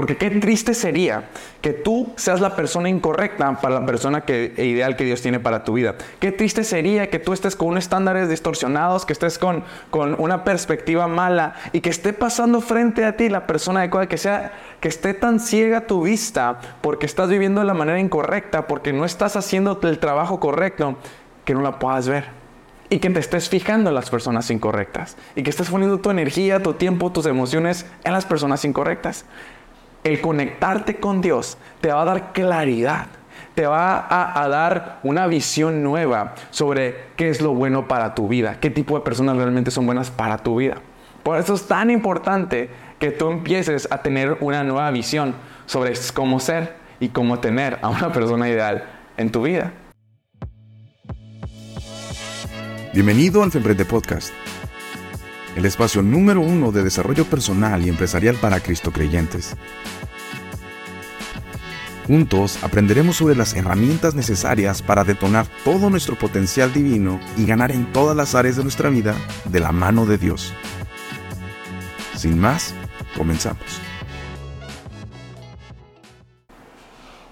Porque qué triste sería que tú seas la persona incorrecta para la persona que, e ideal que Dios tiene para tu vida. Qué triste sería que tú estés con unos estándares distorsionados, que estés con, con una perspectiva mala y que esté pasando frente a ti la persona adecuada, que sea que esté tan ciega tu vista porque estás viviendo de la manera incorrecta, porque no estás haciendo el trabajo correcto, que no la puedas ver y que te estés fijando en las personas incorrectas y que estés poniendo tu energía, tu tiempo, tus emociones en las personas incorrectas. El conectarte con Dios te va a dar claridad, te va a, dar una visión nueva sobre qué es lo bueno para tu vida, qué tipo de personas realmente son buenas para tu vida. Por eso es tan importante que tú empieces a tener una nueva visión sobre cómo ser y cómo tener a una persona ideal en tu vida. Bienvenido al Femprende Podcast, el espacio número uno de desarrollo personal y empresarial para Cristo creyentes. Juntos aprenderemos sobre las herramientas necesarias para detonar todo nuestro potencial divino y ganar en todas las áreas de nuestra vida de la mano de Dios. Sin más, comenzamos.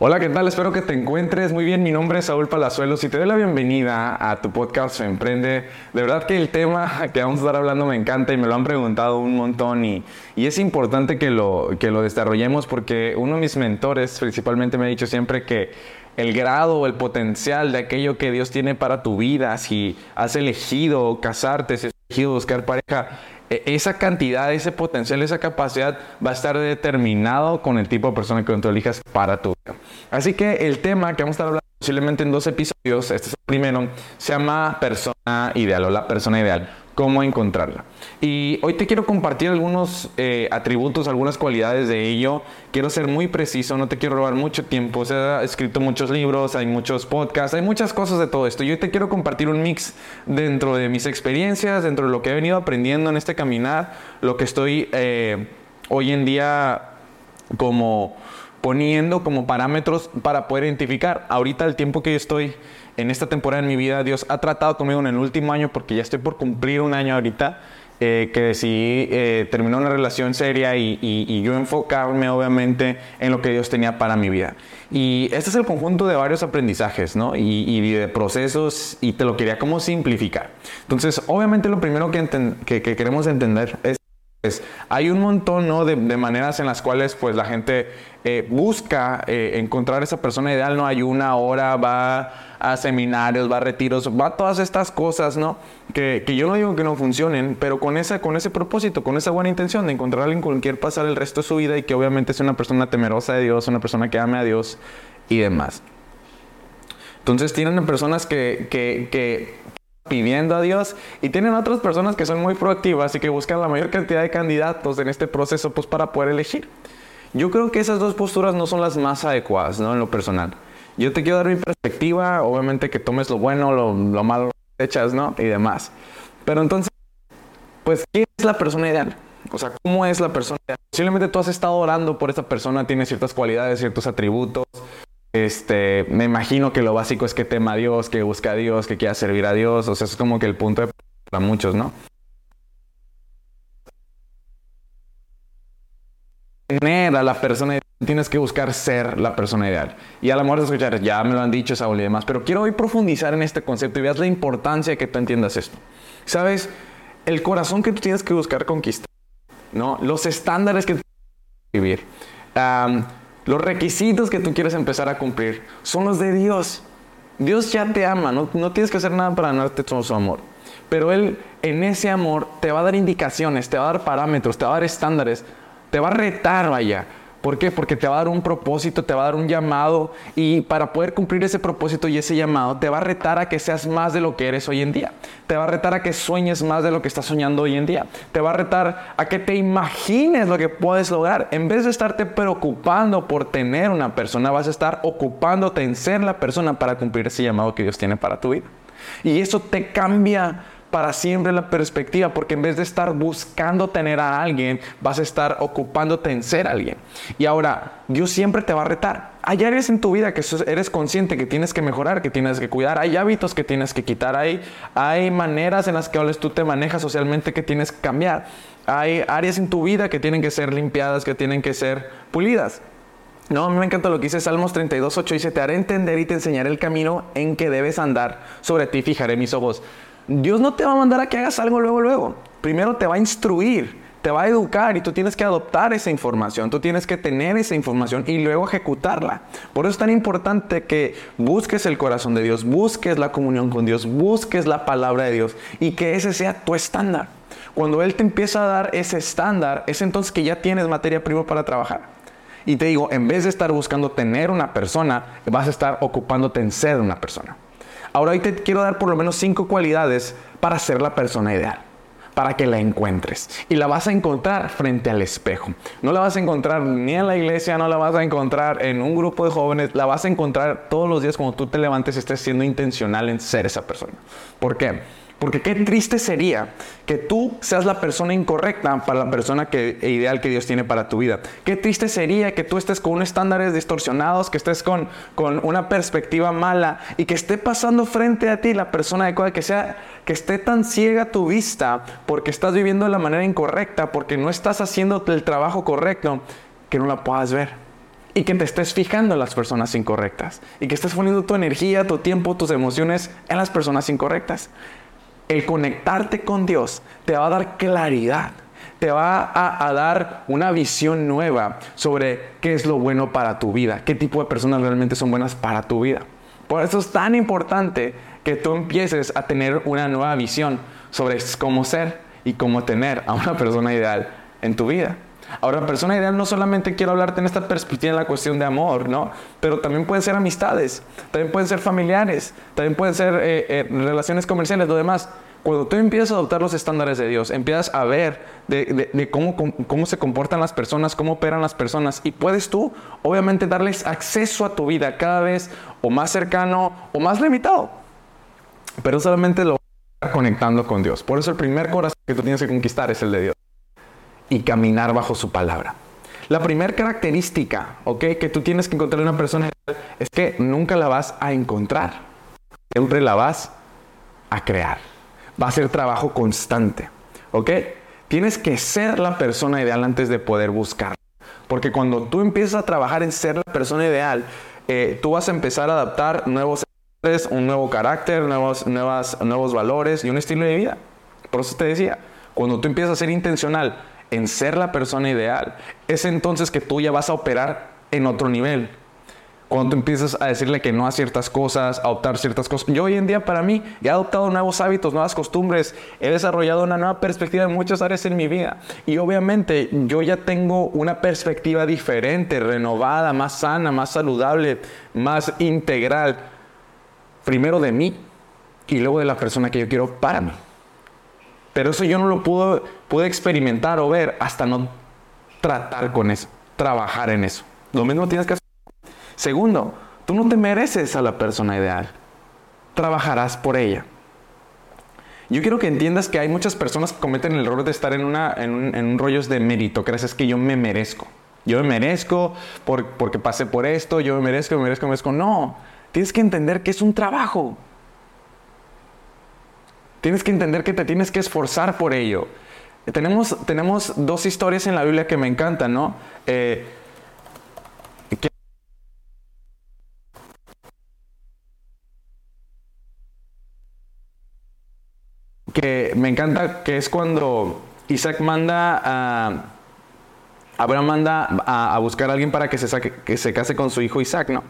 Hola, ¿qué tal? Espero que te encuentres muy bien. Mi nombre es Saúl Palazuelos y te doy la bienvenida a tu podcast Emprende. De verdad que el tema que vamos a estar hablando me encanta y me lo han preguntado un montón y, y es importante que lo, que lo desarrollemos porque uno de mis mentores principalmente me ha dicho siempre que el grado o el potencial de aquello que Dios tiene para tu vida, si has elegido casarte, si has elegido buscar pareja, e, esa cantidad, ese potencial, esa capacidad va a estar determinado con el tipo de persona que tú elijas para tu vida. Así que el tema que vamos a estar hablando posiblemente en dos episodios, este es el primero, se llama persona ideal o la persona ideal cómo encontrarla. Y hoy te quiero compartir algunos eh, atributos, algunas cualidades de ello. Quiero ser muy preciso, no te quiero robar mucho tiempo. Se ha escrito muchos libros, hay muchos podcasts, hay muchas cosas de todo esto. Y hoy te quiero compartir un mix dentro de mis experiencias, dentro de lo que he venido aprendiendo en este caminar, lo que estoy eh, hoy en día como poniendo como parámetros para poder identificar. Ahorita el tiempo que yo estoy en esta temporada en mi vida, Dios ha tratado conmigo en el último año, porque ya estoy por cumplir un año ahorita, eh, que decidí eh, terminar una relación seria y, yo enfocarme obviamente en lo que Dios tenía para mi vida. Y este es el conjunto de varios aprendizajes, ¿no? Y, de procesos, y te lo quería como simplificar. Entonces, obviamente lo primero que, que queremos entender es hay un montón ¿no? de, maneras en las cuales pues, la gente eh, busca eh, encontrar esa persona ideal, ¿no? Hay una hora, va a seminarios, va a retiros, va a todas estas cosas, ¿no? Que, yo no digo que no funcionen, pero con, esa, con ese propósito, con esa buena intención de encontrar a alguien con quien pasar el resto de su vida y que obviamente es una persona temerosa de Dios, una persona que ame a Dios y demás. Entonces tienen personas que, que pidiendo a Dios y tienen otras personas que son muy proactivas y que buscan la mayor cantidad de candidatos en este proceso pues para poder elegir. Yo creo que esas dos posturas no son las más adecuadas, ¿no? En lo personal. Yo te quiero dar mi perspectiva, obviamente que tomes lo bueno, lo, lo malo, echas, ¿no? Y demás. Pero entonces, pues, ¿quién es la persona ideal? O sea, ¿cómo es la persona ideal? Posiblemente tú has estado orando por esa persona, tiene ciertas cualidades, ciertos atributos, este, me imagino que lo básico es que tema a Dios, que busca a Dios, que quiera servir a Dios. O sea, es como que el punto de para muchos, ¿no? Tener a la persona ideal, tienes que buscar ser la persona ideal. Y a lo mejor escuchar, ya me lo han dicho Saúl y demás, pero quiero hoy profundizar en este concepto y veas la importancia de que tú entiendas esto. ¿Sabes? El corazón que tú tienes que buscar conquistar, ¿no? Los estándares que tú tienes que vivir. Los requisitos que tú quieres empezar a cumplir son los de Dios. Dios ya te ama, no, tienes que hacer nada para ganarte todo su amor. Pero Él en ese amor te va a dar indicaciones, te va a dar parámetros, te va a dar estándares, te va a retar, vaya, ¿Por qué? Porque te va a dar un propósito, te va a dar un llamado y para poder cumplir ese propósito y ese llamado te va a retar a que seas más de lo que eres hoy en día. Te va a retar a que sueñes más de lo que estás soñando hoy en día. Te va a retar a que te imagines lo que puedes lograr. En vez de estarte preocupando por tener una persona, vas a estar ocupándote en ser la persona para cumplir ese llamado que Dios tiene para tu vida. Y eso te cambia para siempre la perspectiva, porque en vez de estar buscando tener a alguien, vas a estar ocupándote en ser alguien. Y ahora, Dios siempre te va a retar Hay áreas en tu vida que eres consciente que tienes que mejorar, que tienes que cuidar. Hay hábitos que tienes que quitar. Hay, hay maneras en las que tú te manejas socialmente que tienes que cambiar. Hay áreas en tu vida que tienen que ser limpiadas, que tienen que ser pulidas. No, a mí me encanta lo que dice Salmos 32.8. Dice, te haré entender y te enseñaré el camino en que debes andar. Sobre ti fijaré mis ojos. Dios no te va a mandar a que hagas algo luego, luego. Primero te va a instruir, te va a educar y tú tienes que adoptar esa información. Tú tienes que tener esa información y luego ejecutarla. Por eso es tan importante que busques el corazón de Dios, busques la comunión con Dios, busques la palabra de Dios y que ese sea tu estándar. Cuando Él te empieza a dar ese estándar, es entonces que ya tienes materia prima para trabajar. Y te digo, en vez de estar buscando tener una persona, vas a estar ocupándote en ser una persona. Ahora hoy te quiero dar por lo menos cinco cualidades para ser la persona ideal, para que la encuentres. Y la vas a encontrar frente al espejo. No la vas a encontrar ni en la iglesia, no la vas a encontrar en un grupo de jóvenes, la vas a encontrar todos los días cuando tú te levantes y estés siendo intencional en ser esa persona. ¿Por qué? Porque qué triste sería que tú seas la persona incorrecta para la persona que, e ideal que Dios tiene para tu vida. Qué triste sería que tú estés con unos estándares distorsionados, que estés con, con una perspectiva mala y que esté pasando frente a ti la persona adecuada, que sea que esté tan ciega tu vista porque estás viviendo de la manera incorrecta, porque no estás haciendo el trabajo correcto, que no la puedas ver. Y que te estés fijando en las personas incorrectas. Y que estés poniendo tu energía, tu tiempo, tus emociones en las personas incorrectas el conectarte con Dios te va a dar claridad, te va a, dar una visión nueva sobre qué es lo bueno para tu vida, qué tipo de personas realmente son buenas para tu vida. Por eso es tan importante que tú empieces a tener una nueva visión sobre cómo ser y cómo tener a una persona ideal en tu vida. Ahora, persona ideal no solamente quiero hablarte en esta perspectiva en la cuestión de amor, ¿no? Pero también pueden ser amistades, también pueden ser familiares, también pueden ser eh, eh, relaciones comerciales, lo demás. Cuando tú empiezas a adoptar los estándares de Dios, empiezas a ver de, cómo, se comportan las personas, cómo operan las personas, y puedes tú, obviamente, darles acceso a tu vida cada vez o más cercano o más limitado. Pero solamente lo vas conectando con Dios. Por eso el primer corazón que tú tienes que conquistar es el de Dios y caminar bajo su palabra. La primera característica, ¿ok? Que tú tienes que encontrar en una persona es que nunca la vas a encontrar. Siempre la vas a crear. Va a ser trabajo constante, ¿ok? Tienes que ser la persona ideal antes de poder buscar. Porque cuando tú empiezas a trabajar en ser la persona ideal, eh, tú vas a empezar a adaptar nuevos un nuevo carácter, nuevos, nuevas, nuevos valores y un estilo de vida. Por eso te decía, cuando tú empiezas a ser intencional en ser la persona ideal, es entonces que tú ya vas a operar en otro nivel. Cuando tú empiezas a decirle que no a ciertas cosas, a optar ciertas cosas. Yo hoy en día para mí he adoptado nuevos hábitos, nuevas costumbres, he desarrollado una nueva perspectiva en muchas áreas en mi vida. Y obviamente yo ya tengo una perspectiva diferente, renovada, más sana, más saludable, más integral. Primero de mí y luego de la persona que yo quiero para mí. Pero eso yo no lo pude, pude experimentar o ver hasta no tratar con eso, trabajar en eso. Lo mismo tienes que hacer. Segundo, tú no te mereces a la persona ideal. Trabajarás por ella. Yo quiero que entiendas que hay muchas personas que cometen el error de estar en, una, en, un, en un rollo de mérito. Crees es que yo me merezco. Yo me merezco porque pasé por esto, yo me merezco, me merezco, me merezco. No, tienes que entender que es un trabajo. Tienes que entender que te tienes que esforzar por ello. Tenemos, tenemos dos historias en la Biblia que me encantan, ¿no? Eh, que, me encanta que es cuando Isaac manda a Abraham manda a, buscar a alguien para que se, que se case con su hijo Isaac, ¿no?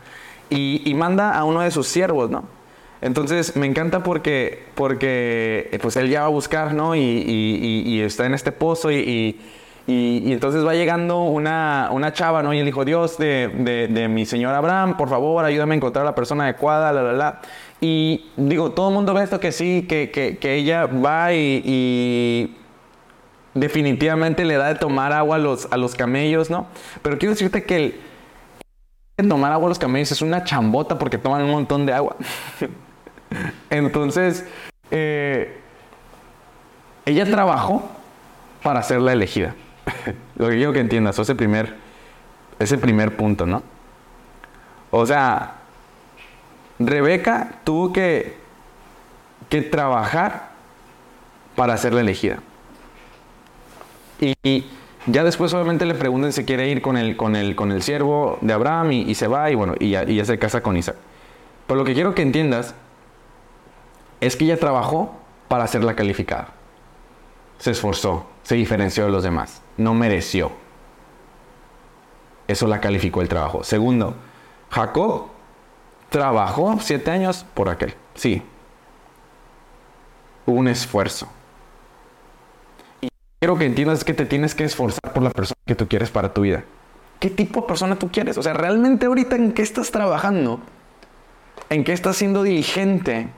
Y, y manda a uno de sus siervos, ¿no? Entonces me encanta porque, porque eh, pues él ya va a buscar, ¿no? Y, está en este pozo y, entonces va llegando una, chava, ¿no? Y él dijo, Dios de, mi señor Abraham, por favor, ayúdame a encontrar a la persona adecuada, la, la, la. Y digo, todo el mundo ve esto que sí, que, ella va y, definitivamente le da de tomar agua a los, a los camellos, ¿no? Pero quiero decirte que el tomar agua a los camellos es una chambota porque toman un montón de agua. Entonces, eh, ella trabajó para ser la elegida. Lo que quiero que entiendas, ese primer, ese primer punto, ¿no? O sea, Rebeca tuvo que, que trabajar para ser la elegida. Y, ya después obviamente le preguntan si quiere ir con el, con el, con el siervo de Abraham y, se va y bueno, y ya, y ya se casa con Isaac. Pero lo que quiero que entiendas es que ella trabajó para ser la calificada. Se esforzó, se diferenció de los demás, no mereció. Eso la calificó el trabajo. Segundo, Jacob trabajó siete años por aquel. Sí. Un esfuerzo. Y quiero que entiendas que te tienes que esforzar por la persona que tú quieres para tu vida. ¿Qué tipo de persona tú quieres? O sea, realmente ahorita en qué estás trabajando, en qué estás siendo diligente,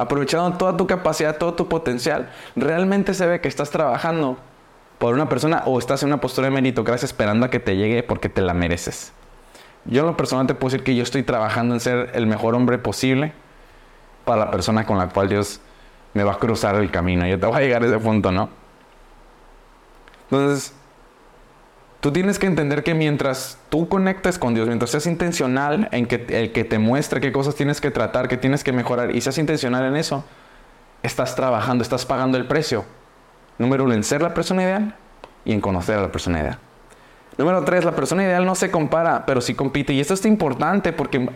aprovechando toda tu capacidad, todo tu potencial, realmente se ve que estás trabajando por una persona o estás en una postura de meritocracia esperando a que te llegue porque te la mereces. Yo en lo personal te puedo decir que yo estoy trabajando en ser el mejor hombre posible para la persona con la cual Dios me va a cruzar el camino. Yo te voy a llegar a ese punto, ¿no? Entonces, tú tienes que entender que mientras tú conectes con Dios, mientras seas intencional en que el que te muestre qué cosas tienes que tratar, qué tienes que mejorar, y seas intencional en eso, estás trabajando, estás pagando el precio. Número uno, en ser la persona ideal y en conocer a la persona ideal. Número tres, la persona ideal no se compara, pero sí compite. Y esto es importante porque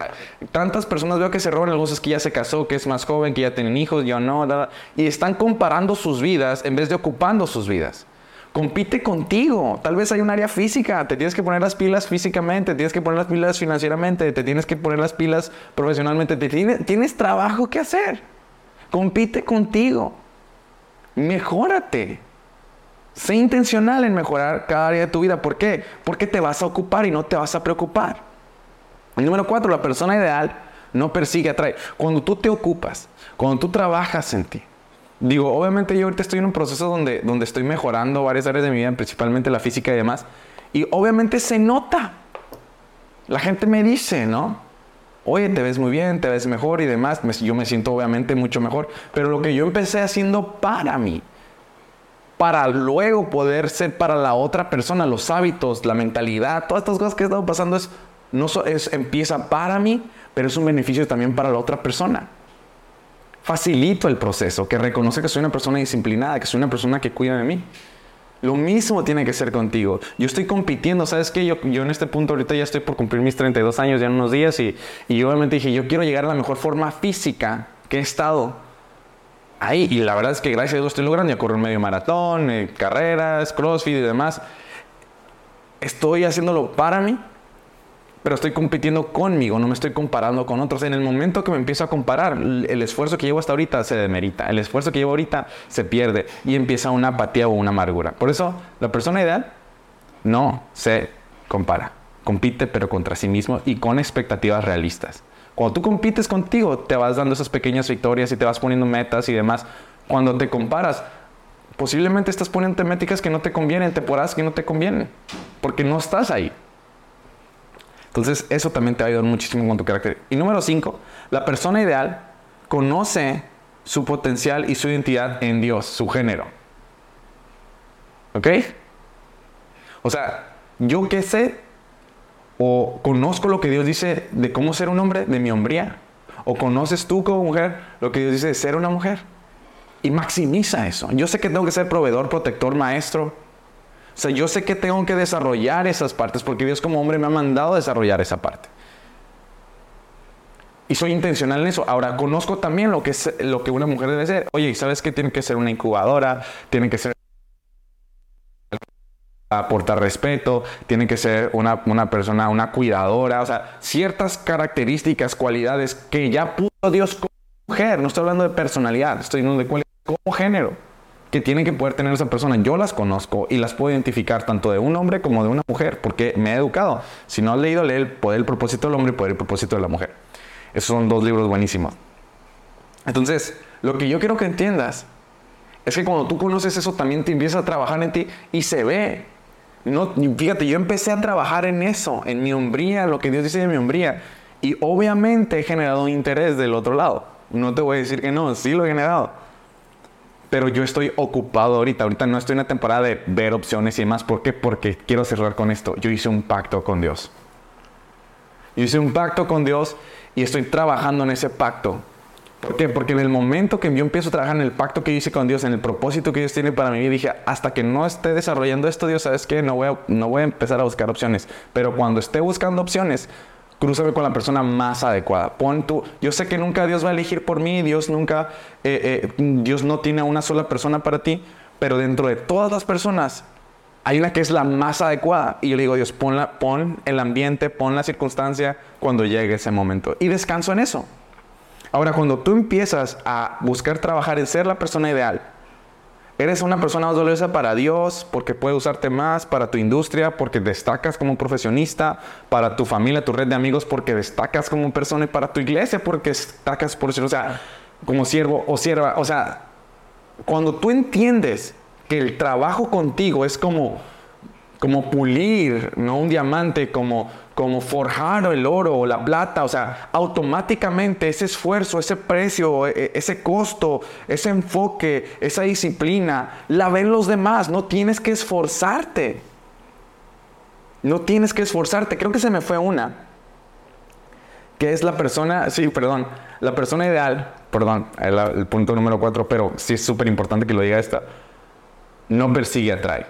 tantas personas veo que se roban negocios que ya se casó, que es más joven, que ya tienen hijos, yo no, y están comparando sus vidas en vez de ocupando sus vidas. Compite contigo. Tal vez hay un área física, te tienes que poner las pilas físicamente, te tienes que poner las pilas financieramente, te tienes que poner las pilas profesionalmente, te tienes, tienes trabajo que hacer. Compite contigo. Mejórate. Sé intencional en mejorar cada área de tu vida. ¿Por qué? Porque te vas a ocupar y no te vas a preocupar. El número cuatro, la persona ideal no persigue, atrae. Cuando tú te ocupas, cuando tú trabajas en ti. Digo, obviamente yo ahorita estoy en un proceso donde, donde estoy mejorando varias áreas de mi vida, principalmente la física y demás. Y obviamente se nota. La gente me dice, ¿no? Oye, te ves muy bien, te ves mejor y demás. Yo me siento obviamente mucho mejor. Pero lo que yo empecé haciendo para mí para luego poder ser para la otra persona, los hábitos, la mentalidad, todas estas cosas que he estado pasando es, no es, empieza para mí, pero es un beneficio también para la otra persona. Facilito el proceso, que reconoce que soy una persona disciplinada, que soy una persona que cuida de mí. Lo mismo tiene que ser contigo. Yo estoy compitiendo, ¿sabes qué? Yo, yo en este punto ahorita ya estoy por cumplir mis 32 años ya en unos días y, y obviamente dije, yo quiero llegar a la mejor forma física que he estado ahí. Y la verdad es que gracias a Dios estoy logrando. Ya corro medio maratón, eh, carreras, crossfit y demás. Estoy haciéndolo para mí, pero estoy compitiendo conmigo, no me estoy comparando con otros. En el momento que me empiezo a comparar, el esfuerzo que llevo hasta ahorita se demerita. El esfuerzo que llevo ahorita se pierde y empieza una apatía o una amargura. Por eso, la persona ideal no se compara. Compite, pero contra sí mismo y con expectativas realistas. Cuando tú compites contigo, te vas dando esas pequeñas victorias y te vas poniendo metas y demás. Cuando te comparas, posiblemente estás poniendo temáticas que no te convienen, temporadas que no te convienen, porque no estás ahí. Entonces, eso también te va a ayudar muchísimo con tu carácter. Y número cinco, la persona ideal conoce su potencial y su identidad en Dios, su género. ¿Ok? O sea, yo qué sé o conozco lo que Dios dice de cómo ser un hombre, de mi hombría. O conoces tú como mujer lo que Dios dice de ser una mujer. Y maximiza eso. Yo sé que tengo que ser proveedor, protector, maestro. O sea, yo sé que tengo que desarrollar esas partes porque Dios como hombre me ha mandado a desarrollar esa parte. Y soy intencional en eso. Ahora, conozco también lo que, es, lo que una mujer debe ser. Oye, ¿sabes qué? Tiene que ser una incubadora, tiene que ser aportar respeto, tiene que ser una, una, persona, una cuidadora, o sea, ciertas características, cualidades que ya puso Dios como mujer, no estoy hablando de personalidad, estoy hablando de cualidades como género, que tiene que poder tener esa persona. Yo las conozco y las puedo identificar tanto de un hombre como de una mujer, porque me he educado. Si no has leído, lee el Poder el propósito del hombre y Poder el propósito de la mujer. Esos son dos libros buenísimos. Entonces, lo que yo quiero que entiendas es que cuando tú conoces eso, también te empieza a trabajar en ti y se ve no, fíjate, yo empecé a trabajar en eso, en mi hombría, lo que Dios dice de mi hombría. Y obviamente he generado interés del otro lado. No te voy a decir que no, sí lo he generado. Pero yo estoy ocupado ahorita. Ahorita no estoy en la temporada de ver opciones y demás. ¿Por qué? Porque quiero cerrar con esto. Yo hice un pacto con Dios. Yo hice un pacto con Dios y estoy trabajando en ese pacto. ¿Por qué? Porque en el momento que yo empiezo a trabajar en el pacto que hice con Dios, en el propósito que Dios tiene para mí, dije, hasta que no esté desarrollando esto, Dios, ¿sabes qué? No voy no voy a empezar a buscar opciones. Pero cuando esté buscando opciones, crúzame con la persona más adecuada. Pon tú, yo sé que nunca Dios va a elegir por mí, Dios nunca, eh, eh, Dios no tiene una sola persona para ti, pero dentro de todas las personas hay una que es la más adecuada. Y yo le digo, Dios, pon, pon el ambiente, pon la circunstancia cuando llegue ese momento. Y descanso en eso. Ahora, cuando tú empiezas a buscar trabajar en ser la persona ideal, eres una persona más valiosa para Dios porque puede usarte más, para tu industria porque destacas como profesionista, para tu familia, tu red de amigos porque destacas como persona y para tu iglesia porque destacas por o sea, como siervo o sierva. O sea, cuando tú entiendes que el trabajo contigo es como, como pulir, no un diamante, como como forjar el oro o la plata, o sea, automáticamente ese esfuerzo, ese precio, e, e, ese costo, ese enfoque, esa disciplina, la ven los demás, no tienes que esforzarte. No tienes que esforzarte. Creo que se me fue una. Que es la persona, sí, perdón, la persona ideal, perdón, el, punto número cuatro, pero sí es súper importante que lo diga esta. No persigue, atrae.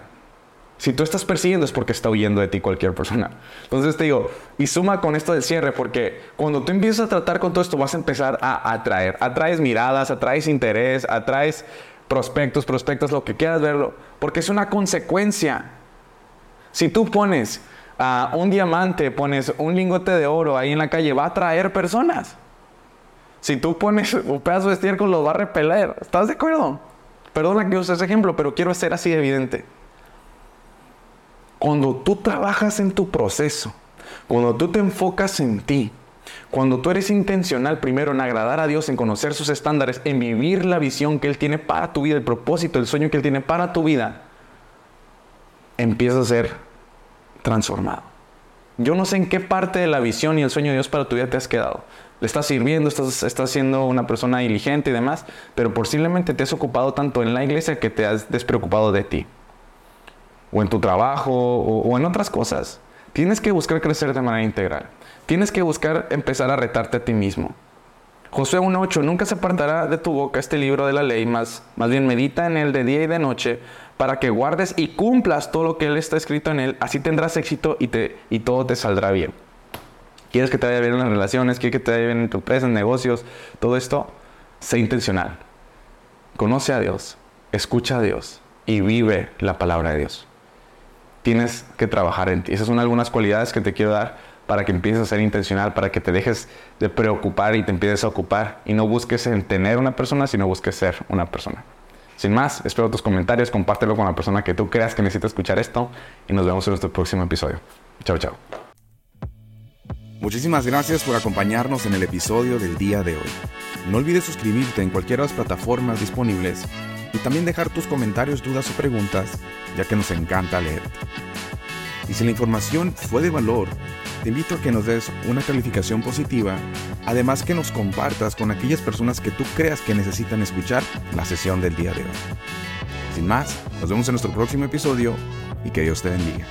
Si tú estás persiguiendo es porque está huyendo de ti cualquier persona. Entonces te digo, y suma con esto del cierre, porque cuando tú empiezas a tratar con todo esto vas a empezar a atraer. Atraes miradas, atraes interés, atraes prospectos, prospectos, lo que quieras verlo, porque es una consecuencia. Si tú pones a un diamante, pones un lingote de oro ahí en la calle, va a atraer personas. Si tú pones un pedazo de estiércol, lo va a repeler. ¿Estás de acuerdo? Perdona que use ese ejemplo, pero quiero ser así de evidente. Cuando tú trabajas en tu proceso, cuando tú te enfocas en ti, cuando tú eres intencional primero en agradar a Dios, en conocer sus estándares, en vivir la visión que Él tiene para tu vida, el propósito, el sueño que Él tiene para tu vida, empieza a ser transformado. Yo no sé en qué parte de la visión y el sueño de Dios para tu vida te has quedado. Le estás sirviendo, estás, estás siendo una persona diligente y demás, pero posiblemente te has ocupado tanto en la iglesia que te has despreocupado de ti o en tu trabajo o, en otras cosas. Tienes que buscar crecer de manera integral. Tienes que buscar empezar a retarte a ti mismo. Josué 1.8, nunca se apartará de tu boca este libro de la ley, más, más bien medita en él de día y de noche, para que guardes y cumplas todo lo que él está escrito en él, así tendrás éxito y, te, y todo te saldrá bien. ¿Quieres que te vaya bien en las relaciones? ¿Quieres que te vaya bien en tu empresa, en negocios? Todo esto, sé intencional. Conoce a Dios, escucha a Dios y vive la palabra de Dios tienes que trabajar en ti. Esas son algunas cualidades que te quiero dar para que empieces a ser intencional, para que te dejes de preocupar y te empieces a ocupar y no busques en tener una persona, sino busques ser una persona. Sin más, espero tus comentarios, compártelo con la persona que tú creas que necesita escuchar esto y nos vemos en nuestro próximo episodio. Chao, chao. Muchísimas gracias por acompañarnos en el episodio del día de hoy. No olvides suscribirte en cualquiera de las plataformas disponibles y también dejar tus comentarios, dudas o preguntas, ya que nos encanta leerte. Y si la información fue de valor, te invito a que nos des una calificación positiva, además que nos compartas con aquellas personas que tú creas que necesitan escuchar la sesión del día de hoy. Sin más, nos vemos en nuestro próximo episodio y que Dios te bendiga.